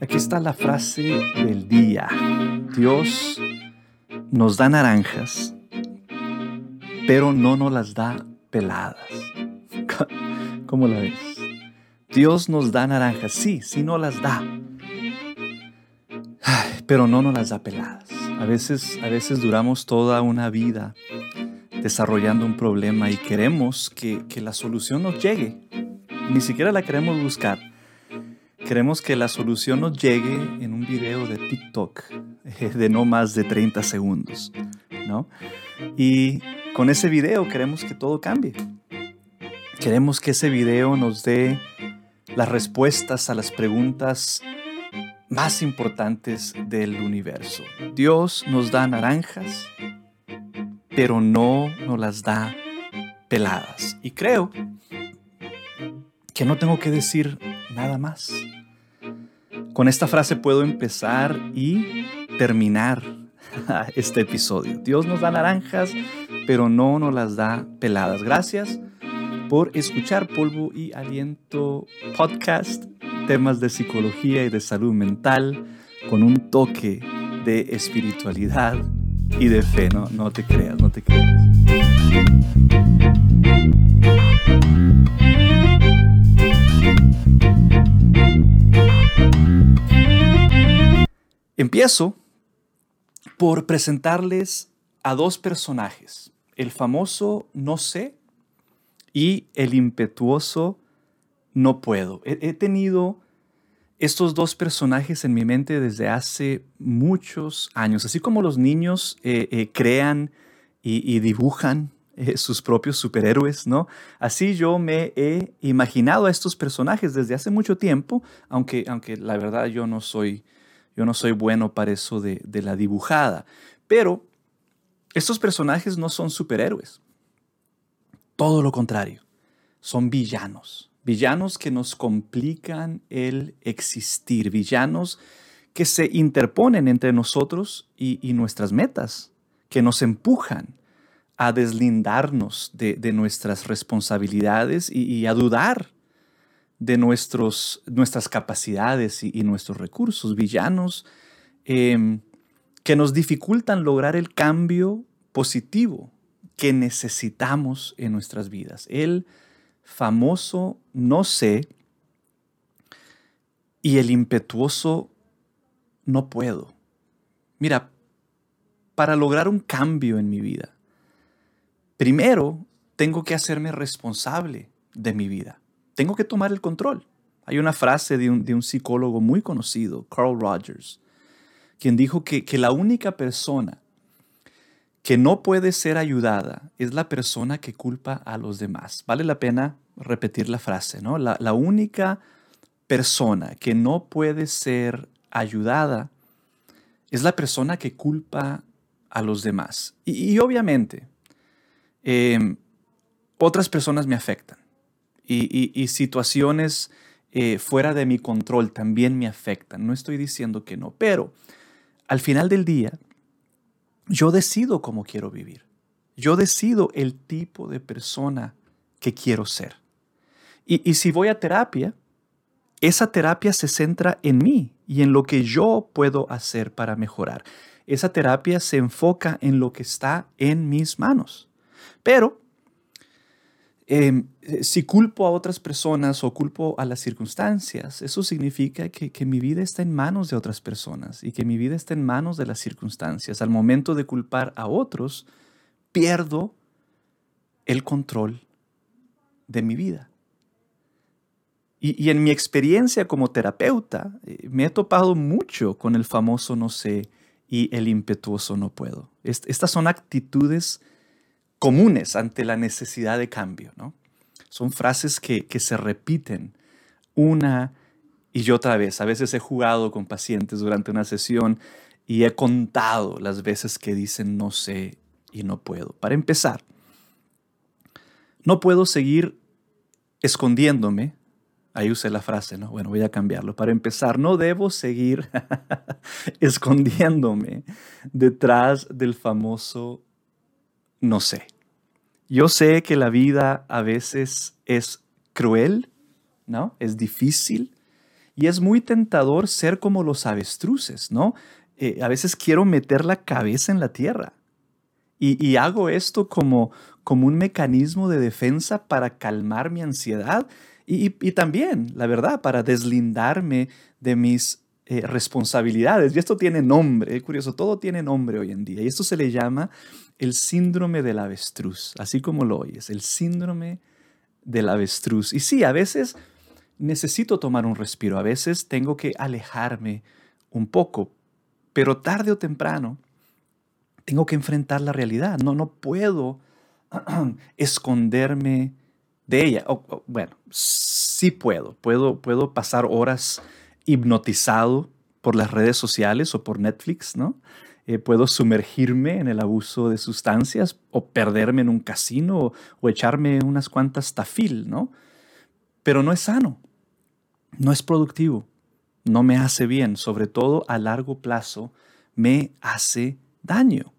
Aquí está la frase del día. Dios nos da naranjas, pero no nos las da peladas. ¿Cómo la ves? Dios nos da naranjas, sí, sí nos las da, pero no nos las da peladas. A veces, a veces duramos toda una vida desarrollando un problema y queremos que, que la solución nos llegue. Ni siquiera la queremos buscar Queremos que la solución nos llegue en un video de TikTok eh, de no más de 30 segundos, ¿no? Y con ese video queremos que todo cambie. Queremos que ese video nos dé las respuestas a las preguntas más importantes del universo. Dios nos da naranjas, pero no nos las da peladas. Y creo que no tengo que decir nada más. Con esta frase puedo empezar y terminar este episodio. Dios nos da naranjas, pero no nos las da peladas. Gracias por escuchar Polvo y Aliento Podcast, temas de psicología y de salud mental con un toque de espiritualidad y de fe. No, no te creas, no te creas. Empiezo por presentarles a dos personajes, el famoso no sé y el impetuoso no puedo. He, tenido estos dos personajes en mi mente desde hace muchos años, así como los niños eh, eh, crean y, dibujan eh, sus propios superhéroes, ¿no? Así yo me he imaginado a estos personajes desde hace mucho tiempo, aunque, aunque la verdad yo no soy yo no soy bueno para eso de, la dibujada. Pero estos personajes no son superhéroes. Todo lo contrario. Son villanos. Villanos que nos complican el existir. Villanos que se interponen entre nosotros y, nuestras metas. Que nos empujan a deslindarnos de, nuestras responsabilidades y a dudar de nuestros, nuestras capacidades y, nuestros recursos, villanos em, que nos dificultan lograr el cambio positivo que necesitamos en nuestras vidas. El famoso no sé y el impetuoso no puedo. Mira, para lograr un cambio en mi vida, primero tengo que hacerme responsable de mi vida tengo que tomar el control. Hay una frase de un, psicólogo muy conocido, Carl Rogers, quien dijo que, la única persona que no puede ser ayudada es la persona que culpa a los demás. Vale la pena repetir la frase, ¿no? La, única persona que no puede ser ayudada es la persona que culpa a los demás. Y, obviamente, em, otras personas me afectan y, situaciones eh, fuera de mi control también me afectan. No estoy diciendo que no, pero al final del día, yo decido cómo quiero vivir. Yo decido el tipo de persona que quiero ser. Y, si voy a terapia, esa terapia se centra en mí y en lo que yo puedo hacer para mejorar. Esa terapia se enfoca en lo que está en mis manos. Pero eh, si culpo a otras personas o culpo a las circunstancias, eso significa que, que, mi vida está en manos de otras personas y que mi vida está en manos de las circunstancias. Al momento de culpar a otros, pierdo el control de mi vida. Y, y en mi experiencia como terapeuta, eh, me he topado mucho con el famoso no sé y el impetuoso no puedo. estas son actitudes comunes ante la necesidad de cambio. ¿no? Son frases que, se repiten una y otra vez. A veces he jugado con pacientes durante una sesión y he contado las veces que dicen no sé y no puedo. Para empezar, no puedo seguir escondiéndome. Ahí usé la frase, ¿no? Bueno, voy a cambiarlo. Para empezar, no debo seguir escondiéndome detrás del famoso no sé. Yo sé que la vida a veces es cruel, ¿no? Es difícil Y es muy tentador ser como los avestruces, ¿no? Eh, a veces quiero meter la cabeza en la tierra. Y, hago esto como, como un mecanismo de defensa para calmar mi ansiedad y, también, la verdad, para deslindarme de mis eh, responsabilidades. Y esto tiene nombre, es curioso, todo tiene nombre hoy en día. Y esto se le llama el síndrome del avestruz, así como lo oyes, el síndrome del avestruz. Y sí, a veces necesito tomar un respiro, a veces tengo que alejarme un poco, pero tarde o temprano tengo que enfrentar la realidad. No, no puedo esconderme de ella. bueno, sí puedo. puedo. Puedo pasar horas hipnotizado por las redes sociales o por Netflix, ¿no? Eh, puedo sumergirme en el abuso de sustancias o perderme en un casino o, echarme unas cuantas tafil, ¿no? Pero no es sano, no es productivo, no me hace bien, sobre todo a largo plazo me hace daño.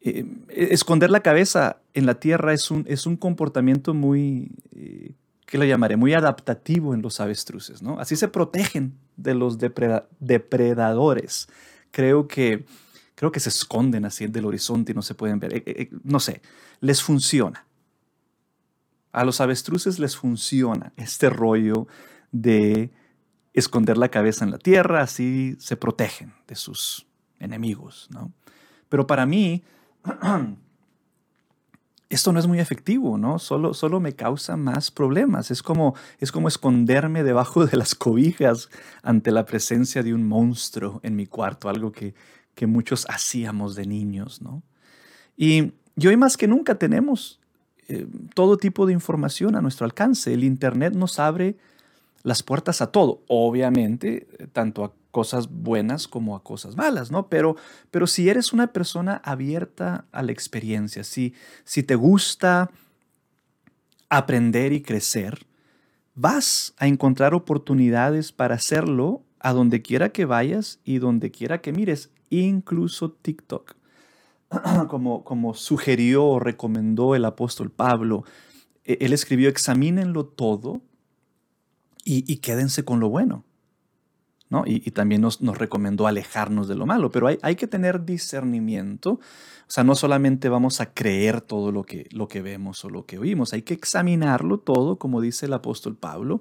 Eh, esconder la cabeza en la tierra es un, es un comportamiento muy, eh, ¿qué llamaré? Muy adaptativo en los avestruces, ¿no? Así se protegen de los depredadores. Creo que, creo que se esconden así del horizonte y no se pueden ver. Eh, no sé, les funciona. A los avestruces les funciona este rollo de esconder la cabeza en la tierra, así se protegen de sus enemigos, ¿no? Pero para mí, esto no es muy efectivo, ¿no? Solo, solo me causa más problemas. Es como, es como esconderme debajo de las cobijas ante la presencia de un monstruo en mi cuarto, algo que, que muchos hacíamos de niños, ¿no? Y, hoy más que nunca tenemos eh, todo tipo de información a nuestro alcance. El Internet nos abre las puertas a todo, obviamente, tanto a cosas buenas como a cosas malas, ¿no? Pero, pero si eres una persona abierta a la experiencia, si, si te gusta aprender y crecer, vas a encontrar oportunidades para hacerlo a donde quiera que vayas y donde quiera que mires, incluso TikTok. Como, como sugirió o recomendó el apóstol Pablo, e, él escribió, examínenlo todo y, y quédense con lo bueno. Y, también nos, recomendó alejarnos de lo malo, pero hay, que tener discernimiento. O sea, no solamente vamos a creer todo lo que, lo que vemos o lo que oímos, hay que examinarlo todo, como dice el apóstol Pablo,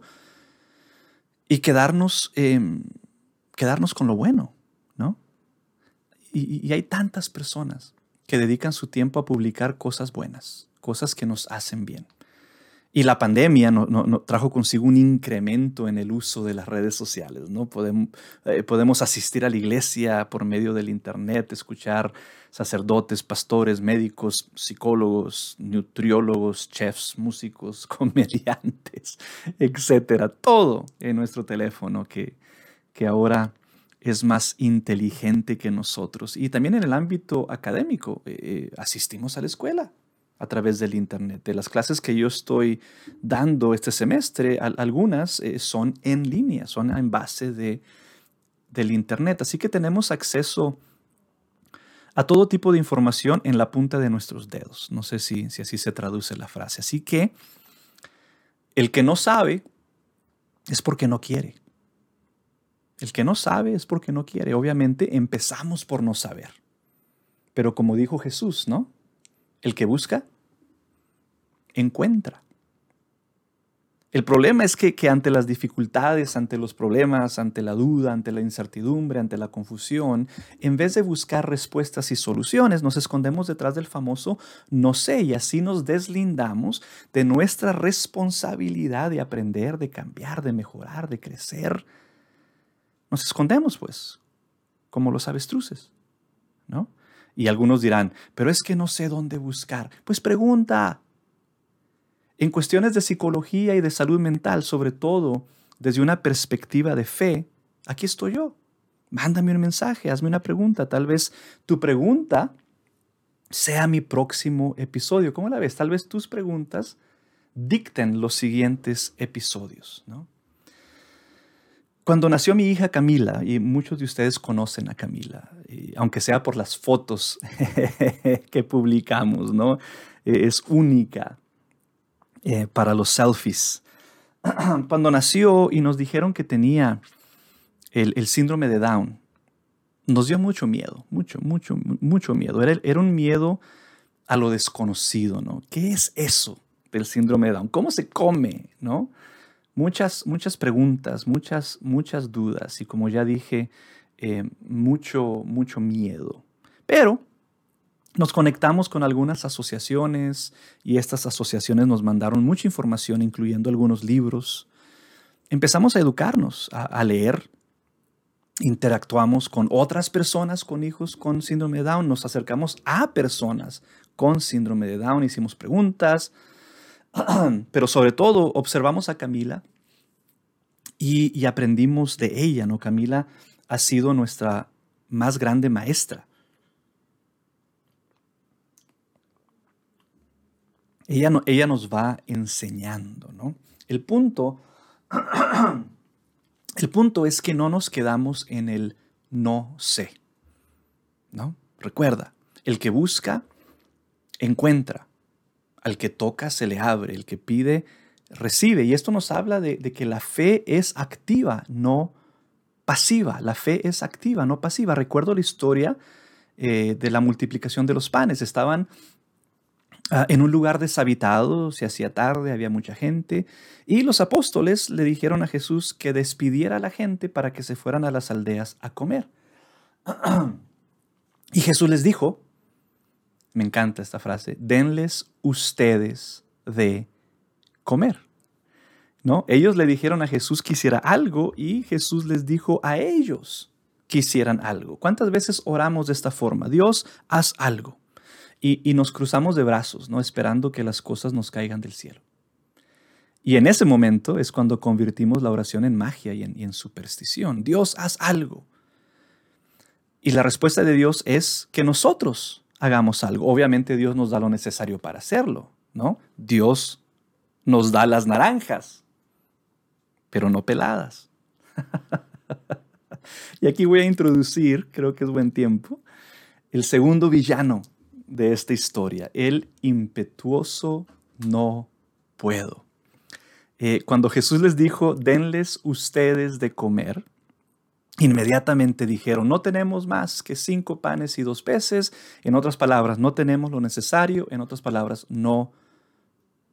y quedarnos, em, quedarnos con lo bueno, ¿no? Y hay tantas personas que dedican su tiempo a publicar cosas buenas, cosas que nos hacen bien. Y la pandemia no, trajo consigo un incremento en el uso de las redes sociales. ¿no? Podemos, eh, podemos asistir a la iglesia por medio del Internet, escuchar sacerdotes, pastores, médicos, psicólogos, nutriólogos, chefs, músicos, comediantes, etcétera. Todo en nuestro teléfono que, que ahora es más inteligente que nosotros. Y también en el ámbito académico, eh, eh, asistimos a la escuela a través del Internet. De las clases que yo estoy dando este semestre, algunas eh, son en línea, son en base de, del Internet. Así que tenemos acceso a todo tipo de información en la punta de nuestros dedos. No sé si, si así se traduce la frase. Así que el que no sabe es porque no quiere. El que no sabe es porque no quiere. Obviamente empezamos por no saber. Pero como dijo Jesús, ¿no? El que busca, encuentra. El problema es que, ante las dificultades, ante los problemas, ante la duda, ante la incertidumbre, ante la confusión, en vez de buscar respuestas y soluciones, nos escondemos detrás del famoso no sé y así nos deslindamos de nuestra responsabilidad de aprender, de cambiar, de mejorar, de crecer. Nos escondemos, pues, como los avestruces, ¿no? Y algunos dirán, pero es que no sé dónde buscar. Pues pregunta. En cuestiones de psicología y de salud mental, sobre todo desde una perspectiva de fe, aquí estoy yo. Mándame un mensaje, hazme una pregunta. Tal vez tu pregunta sea mi próximo episodio. ¿Cómo la ves? Tal vez tus preguntas dicten los siguientes episodios. Cuando nació mi hija Camila, y muchos de ustedes conocen a Camila, aunque sea por las fotos que publicamos, ¿no? Es única eh, para los selfies. cuando nació y nos dijeron que tenía el, síndrome de Down, nos dio mucho miedo, mucho, mucho, mucho miedo. Era, era un miedo a lo desconocido, ¿no? ¿Qué es eso del síndrome de Down? ¿Cómo se come, no? Muchas, muchas preguntas, muchas, muchas dudas y como ya dije, eh, mucho, mucho miedo. Pero nos conectamos con algunas asociaciones y estas asociaciones nos mandaron mucha información, incluyendo algunos libros. Empezamos a educarnos, a, leer, interactuamos con otras personas con hijos con síndrome de Down, nos acercamos a personas con síndrome de Down, hicimos preguntas, pero sobre todo observamos a Camila y, y, aprendimos de ella, ¿no? Camila ha sido nuestra más grande maestra. ella, ella nos va enseñando, ¿no? El punto, el punto es que no nos quedamos en el no sé, ¿no? Recuerda, el que busca, encuentra. Al que toca, se le abre. El que pide, recibe. Y esto nos habla de, que la fe es activa, no pasiva. La fe es activa, no pasiva. Recuerdo la historia eh, de la multiplicación de los panes. Estaban Ah, en un lugar deshabitado, se hacía tarde, había mucha gente, y los apóstoles le dijeron a Jesús que despidiera a la gente para que se fueran a las aldeas a comer. Y Jesús les dijo, me encanta esta frase, denles ustedes de comer. Ellos le dijeron a Jesús que hiciera algo y Jesús les dijo a ellos que hicieran algo. ¿Cuántas veces oramos de esta forma? Dios, haz algo y, nos cruzamos de brazos, ¿no? esperando que las cosas nos caigan del cielo. Y en ese momento es cuando convertimos la oración en magia y en, superstición. Dios, haz algo. Y la respuesta de Dios es que nosotros hagamos algo. Obviamente Dios nos da lo necesario para hacerlo, ¿no? Dios nos da las naranjas, pero no peladas. y aquí voy a introducir, creo que es buen tiempo, el segundo villano de esta historia, el impetuoso no puedo. Eh, cuando Jesús les dijo, denles ustedes de comer, inmediatamente dijeron, no tenemos más que cinco panes y dos peces. En otras palabras, no tenemos lo necesario. En otras palabras, no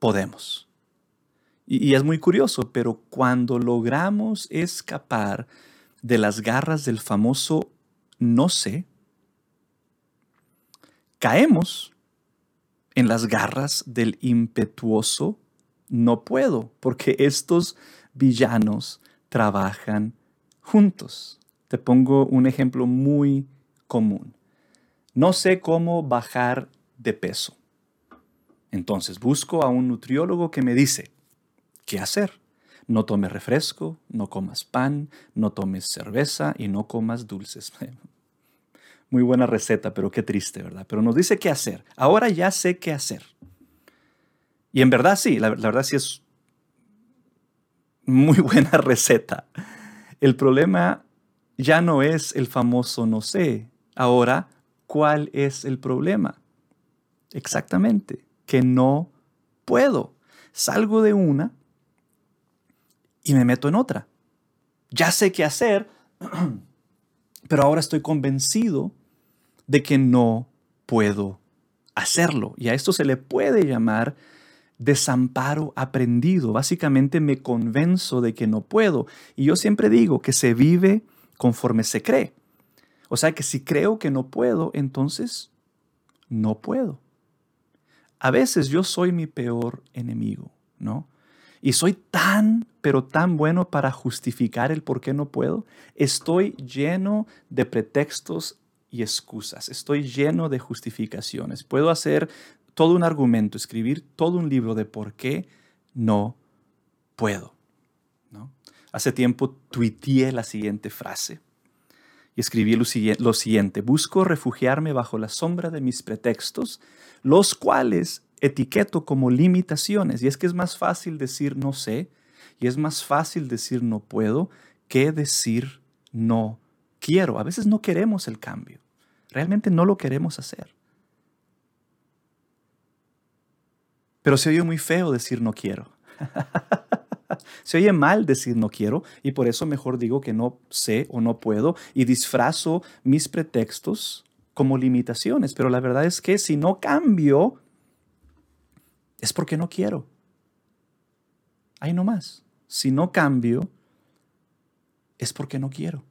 podemos. Y, es muy curioso, pero cuando logramos escapar de las garras del famoso no sé, caemos en las garras del impetuoso no puedo, porque estos villanos trabajan juntos. Te pongo un ejemplo muy común. No sé cómo bajar de peso. Entonces busco a un nutriólogo que me dice, ¿qué hacer? No tomes refresco, no comas pan, no tomes cerveza y no comas dulces. Muy buena receta, pero qué triste, ¿verdad? Pero nos dice qué hacer. Ahora ya sé qué hacer. Y en verdad sí, la, verdad sí es muy buena receta. El problema ya no es el famoso no sé. Ahora, ¿cuál es el problema? Exactamente, que no puedo. Salgo de una y me meto en otra. Ya sé qué hacer, pero ahora estoy convencido de que no puedo hacerlo. Y a esto se le puede llamar desamparo aprendido. Básicamente me convenzo de que no puedo. Y yo siempre digo que se vive conforme se cree. O sea que si creo que no puedo, entonces no puedo. A veces yo soy mi peor enemigo, ¿no? Y soy tan, pero tan bueno para justificar el por qué no puedo. Estoy lleno de pretextos y excusas. Estoy lleno de justificaciones. Puedo hacer todo un argumento, escribir todo un libro de por qué no puedo. Hace tiempo tuiteé la siguiente frase y escribí lo siguiente. Busco refugiarme bajo la sombra de mis pretextos, los cuales etiqueto como limitaciones. Y es que es más fácil decir no sé y es más fácil decir no puedo que decir no quiero. A veces no queremos el cambio. Realmente no lo queremos hacer. Pero se oye muy feo decir no quiero. Se oye mal decir no quiero y por eso mejor digo que no sé o no puedo y disfrazo mis pretextos como limitaciones. Pero la verdad es que si no cambio, es porque no quiero. Ahí no más. Si no cambio, es porque no quiero.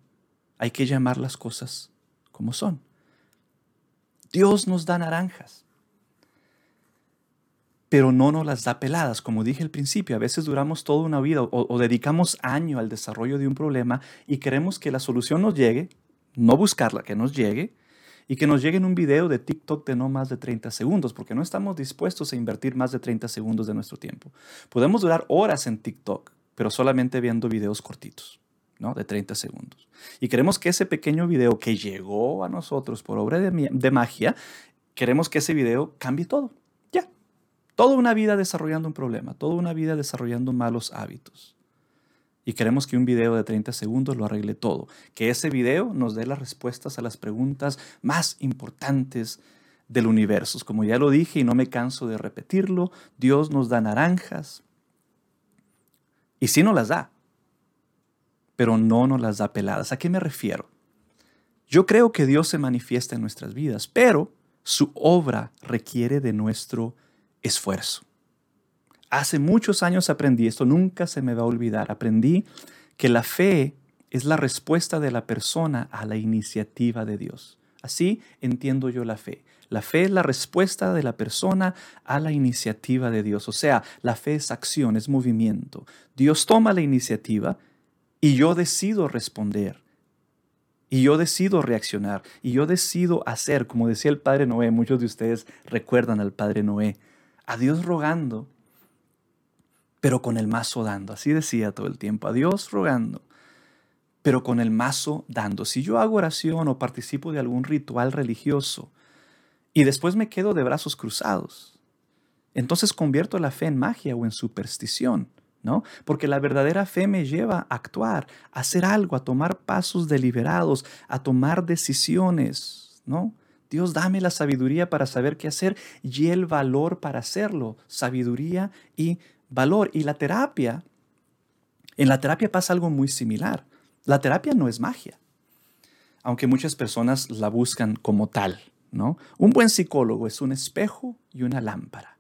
Hay que llamar las cosas como son. Dios nos da naranjas, pero no nos las da peladas. Como dije al principio, a veces duramos toda una vida o, dedicamos año al desarrollo de un problema y queremos que la solución nos llegue, no buscarla, que nos llegue, y que nos llegue en un video de TikTok de no más de 30 segundos, porque no estamos dispuestos a invertir más de 30 segundos de nuestro tiempo. Podemos durar horas en TikTok, pero solamente viendo videos cortitos, ¿no? De 30 segundos. Y queremos que ese pequeño video que llegó a nosotros por obra de, de magia, queremos que ese video cambie todo. Ya. Toda una vida desarrollando un problema, toda una vida desarrollando malos hábitos y queremos que un video de 30 segundos lo arregle todo. Que ese video nos dé las respuestas a las preguntas más importantes del universo. Como ya lo dije y no me canso de repetirlo, Dios nos da naranjas. Y sí nos las da, pero no nos las da peladas. ¿A qué me refiero? Yo creo que Dios se manifiesta en nuestras vidas, pero su obra requiere de nuestro esfuerzo. Hace muchos años aprendí, esto nunca se me va a olvidar, aprendí que la fe es la respuesta de la persona a la iniciativa de Dios. Así entiendo yo la fe. La fe es la respuesta de la persona a la iniciativa de Dios. O sea, la fe es acción, es movimiento. Dios toma la iniciativa y yo decido responder. Y yo decido reaccionar. Y yo decido hacer, como decía el Padre Noé, muchos de ustedes recuerdan al Padre Noé, a Dios rogando pero con el mazo dando. Así decía todo el tiempo, a Dios rogando, pero con el mazo dando. Si yo hago oración o participo de algún ritual religioso y después me quedo de brazos cruzados, entonces convierto la fe en magia o en superstición. ¿No? Porque la verdadera fe me lleva a actuar, a hacer algo, a tomar pasos deliberados, a tomar decisiones, ¿no? Dios, dame la sabiduría para saber qué hacer y el valor para hacerlo. Sabiduría y valor. Y la terapia, en la terapia pasa algo muy similar. La terapia no es magia, aunque muchas personas la buscan como tal, ¿no? Un buen psicólogo es un espejo y una lámpara.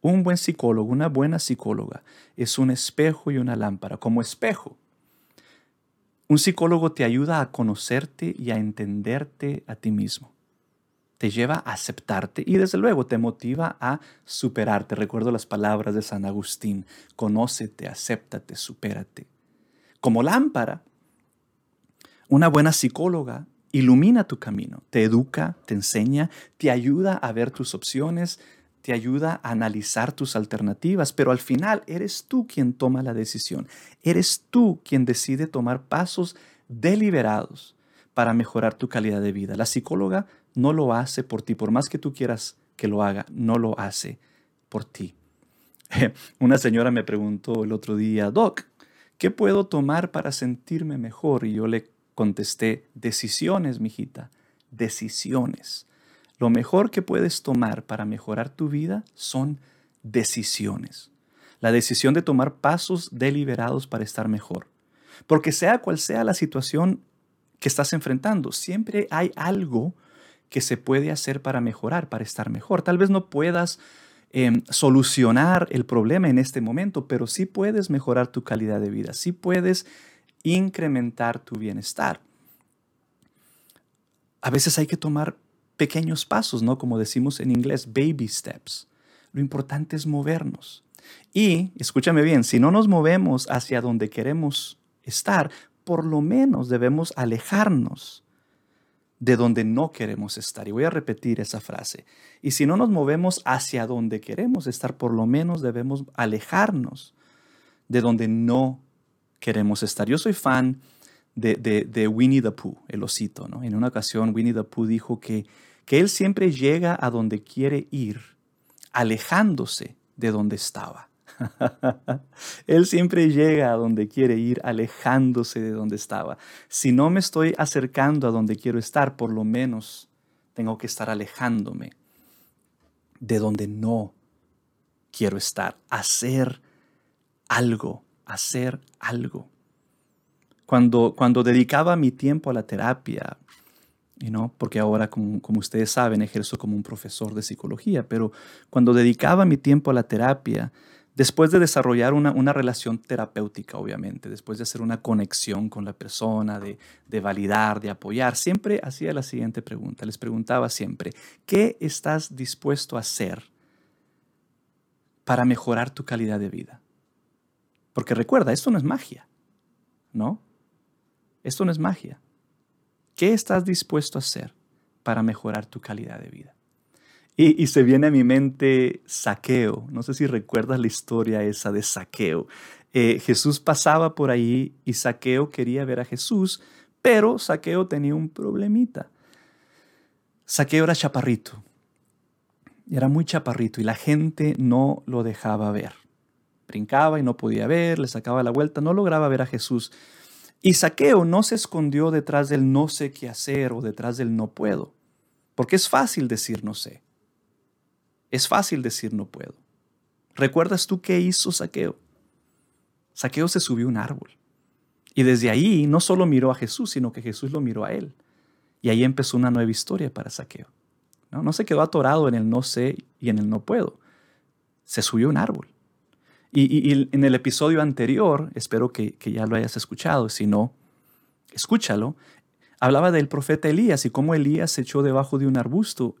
Un buen psicólogo, una buena psicóloga es un espejo y una lámpara. Como espejo, un psicólogo te ayuda a conocerte y a entenderte a ti mismo te lleva a aceptarte y desde luego te motiva a superarte. Recuerdo las palabras de San Agustín, conócete, acéptate, supérate. Como lámpara, una buena psicóloga ilumina tu camino, te educa, te enseña, te ayuda a ver tus opciones, te ayuda a analizar tus alternativas, pero al final eres tú quien toma la decisión, eres tú quien decide tomar pasos deliberados para mejorar tu calidad de vida. La psicóloga no lo hace por ti, por más que tú quieras que lo haga, no lo hace por ti. Una señora me preguntó el otro día, Doc, ¿qué puedo tomar para sentirme mejor? Y yo le contesté, decisiones, mijita, decisiones. Lo mejor que puedes tomar para mejorar tu vida son decisiones. La decisión de tomar pasos deliberados para estar mejor. Porque sea cual sea la situación que estás enfrentando, siempre hay algo que se puede hacer para mejorar, para estar mejor. Tal vez no puedas em, solucionar el problema en este momento, pero sí puedes mejorar tu calidad de vida, sí puedes incrementar tu bienestar. A veces hay que tomar pequeños pasos, ¿no? Como decimos en inglés, baby steps. Lo importante es movernos. Y, escúchame bien, si no nos movemos hacia donde queremos estar, por lo menos debemos alejarnos de donde no queremos estar. Y voy a repetir esa frase. Y si no nos movemos hacia donde queremos estar, por lo menos debemos alejarnos de donde no queremos estar. Yo soy fan de, Winnie the Pooh, el osito. ¿no? En una ocasión Winnie the Pooh dijo que, que él siempre llega a donde quiere ir, alejándose de donde estaba. Él siempre llega a donde quiere ir, alejándose de donde estaba. Si no me estoy acercando a donde quiero estar, por lo menos tengo que estar alejándome de donde no quiero estar. Hacer algo hacer algo. Cuando, cuando dedicaba mi tiempo a la terapia, you porque ahora, como, como, ustedes saben, ejerzo como un profesor de psicología, pero cuando dedicaba mi tiempo a la terapia, después de desarrollar una, relación terapéutica, obviamente, después de hacer una conexión con la persona, de, de validar, de apoyar, siempre hacía la siguiente pregunta. Les preguntaba siempre, ¿qué estás dispuesto a hacer para mejorar tu calidad de vida? Porque recuerda, esto no es magia, ¿no? Esto no es magia. ¿Qué estás dispuesto a hacer para mejorar tu calidad de vida? Y, se viene a mi mente Saqueo. No sé si recuerdas la historia esa de Saqueo. Eh, Jesús pasaba por ahí y Saqueo quería ver a Jesús, pero Saqueo tenía un problemita. Saqueo era chaparrito. Era muy chaparrito y la gente no lo dejaba ver. Brincaba y no podía ver, le sacaba la vuelta, no lograba ver a Jesús. Y Saqueo no se escondió detrás del no sé qué hacer o detrás del no puedo, porque es fácil decir no sé. Es fácil decir no puedo. ¿Recuerdas tú qué hizo Saqueo? Saqueo se subió a un árbol. Y desde ahí no solo miró a Jesús, sino que Jesús lo miró a él. Y ahí empezó una nueva historia para Saqueo. No, se quedó atorado en el no sé y en el no puedo. Se subió a un árbol. Y, y, en el episodio anterior, espero que, que ya lo hayas escuchado, si no, escúchalo, hablaba del profeta Elías y cómo Elías se echó debajo de un arbusto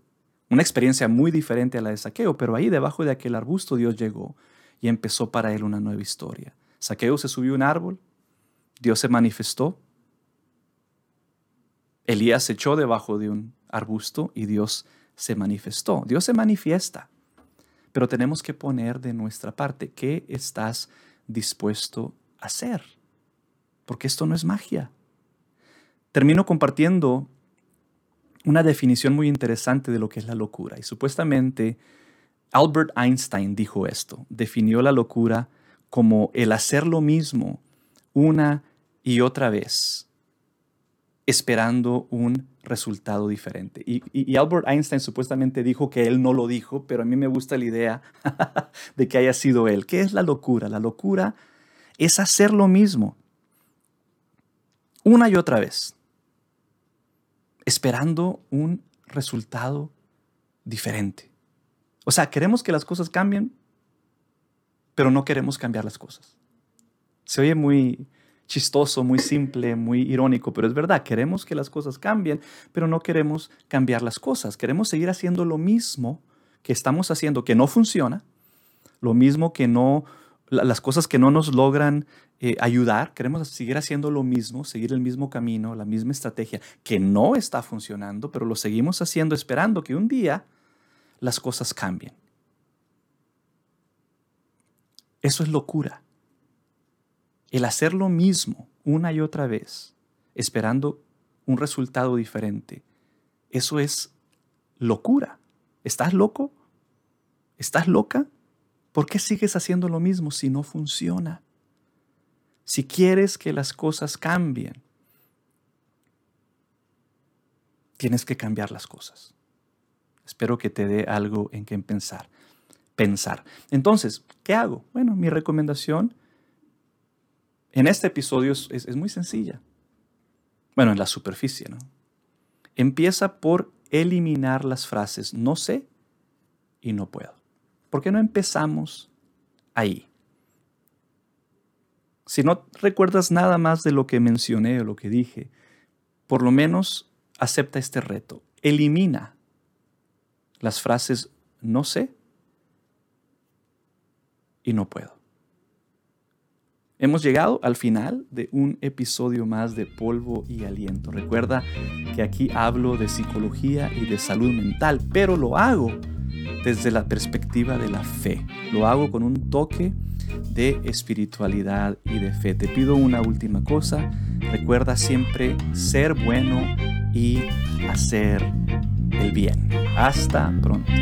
una experiencia muy diferente a la de Saqueo, pero ahí debajo de aquel arbusto Dios llegó y empezó para él una nueva historia. Saqueo se subió a un árbol, Dios se manifestó, Elías se echó debajo de un arbusto y Dios se manifestó. Dios se manifiesta, pero tenemos que poner de nuestra parte qué estás dispuesto a hacer, porque esto no es magia. Termino compartiendo una definición muy interesante de lo que es la locura. Y supuestamente Albert Einstein dijo esto, definió la locura como el hacer lo mismo una y otra vez, esperando un resultado diferente. Y, Albert Einstein supuestamente dijo que él no lo dijo, pero a mí me gusta la idea de que haya sido él. ¿Qué es la locura? La locura es hacer lo mismo una y otra vez, esperando un resultado diferente. O sea, queremos que las cosas cambien, pero no queremos cambiar las cosas. Se oye muy chistoso, muy simple, muy irónico, pero es verdad, queremos que las cosas cambien, pero no queremos cambiar las cosas. Queremos seguir haciendo lo mismo que estamos haciendo, que no funciona, lo mismo que no, las cosas que no nos logran eh, ayudar, queremos seguir haciendo lo mismo, seguir el mismo camino, la misma estrategia que no está funcionando, pero lo seguimos haciendo esperando que un día las cosas cambien. Eso es locura. El hacer lo mismo una y otra vez, esperando un resultado diferente, eso es locura. ¿Estás loco? ¿Estás loca? ¿Por qué sigues haciendo lo mismo si no funciona? Si quieres que las cosas cambien, tienes que cambiar las cosas. Espero que te dé algo en que pensar. Pensar. Entonces, ¿qué hago? Bueno, mi recomendación en este episodio es, es muy sencilla. Bueno, en la superficie, ¿no? Empieza por eliminar las frases no sé y no puedo. ¿Por qué no empezamos ahí? Si no recuerdas nada más de lo que mencioné o lo que dije, por lo menos acepta este reto. Elimina las frases no sé y no puedo. Hemos llegado al final de un episodio más de Polvo y Aliento. Recuerda que aquí hablo de psicología y de salud mental, pero lo hago desde la perspectiva de la fe. Lo hago con un toque de espiritualidad y de fe. Te pido una última cosa. Recuerda siempre ser bueno y hacer el bien. Hasta pronto.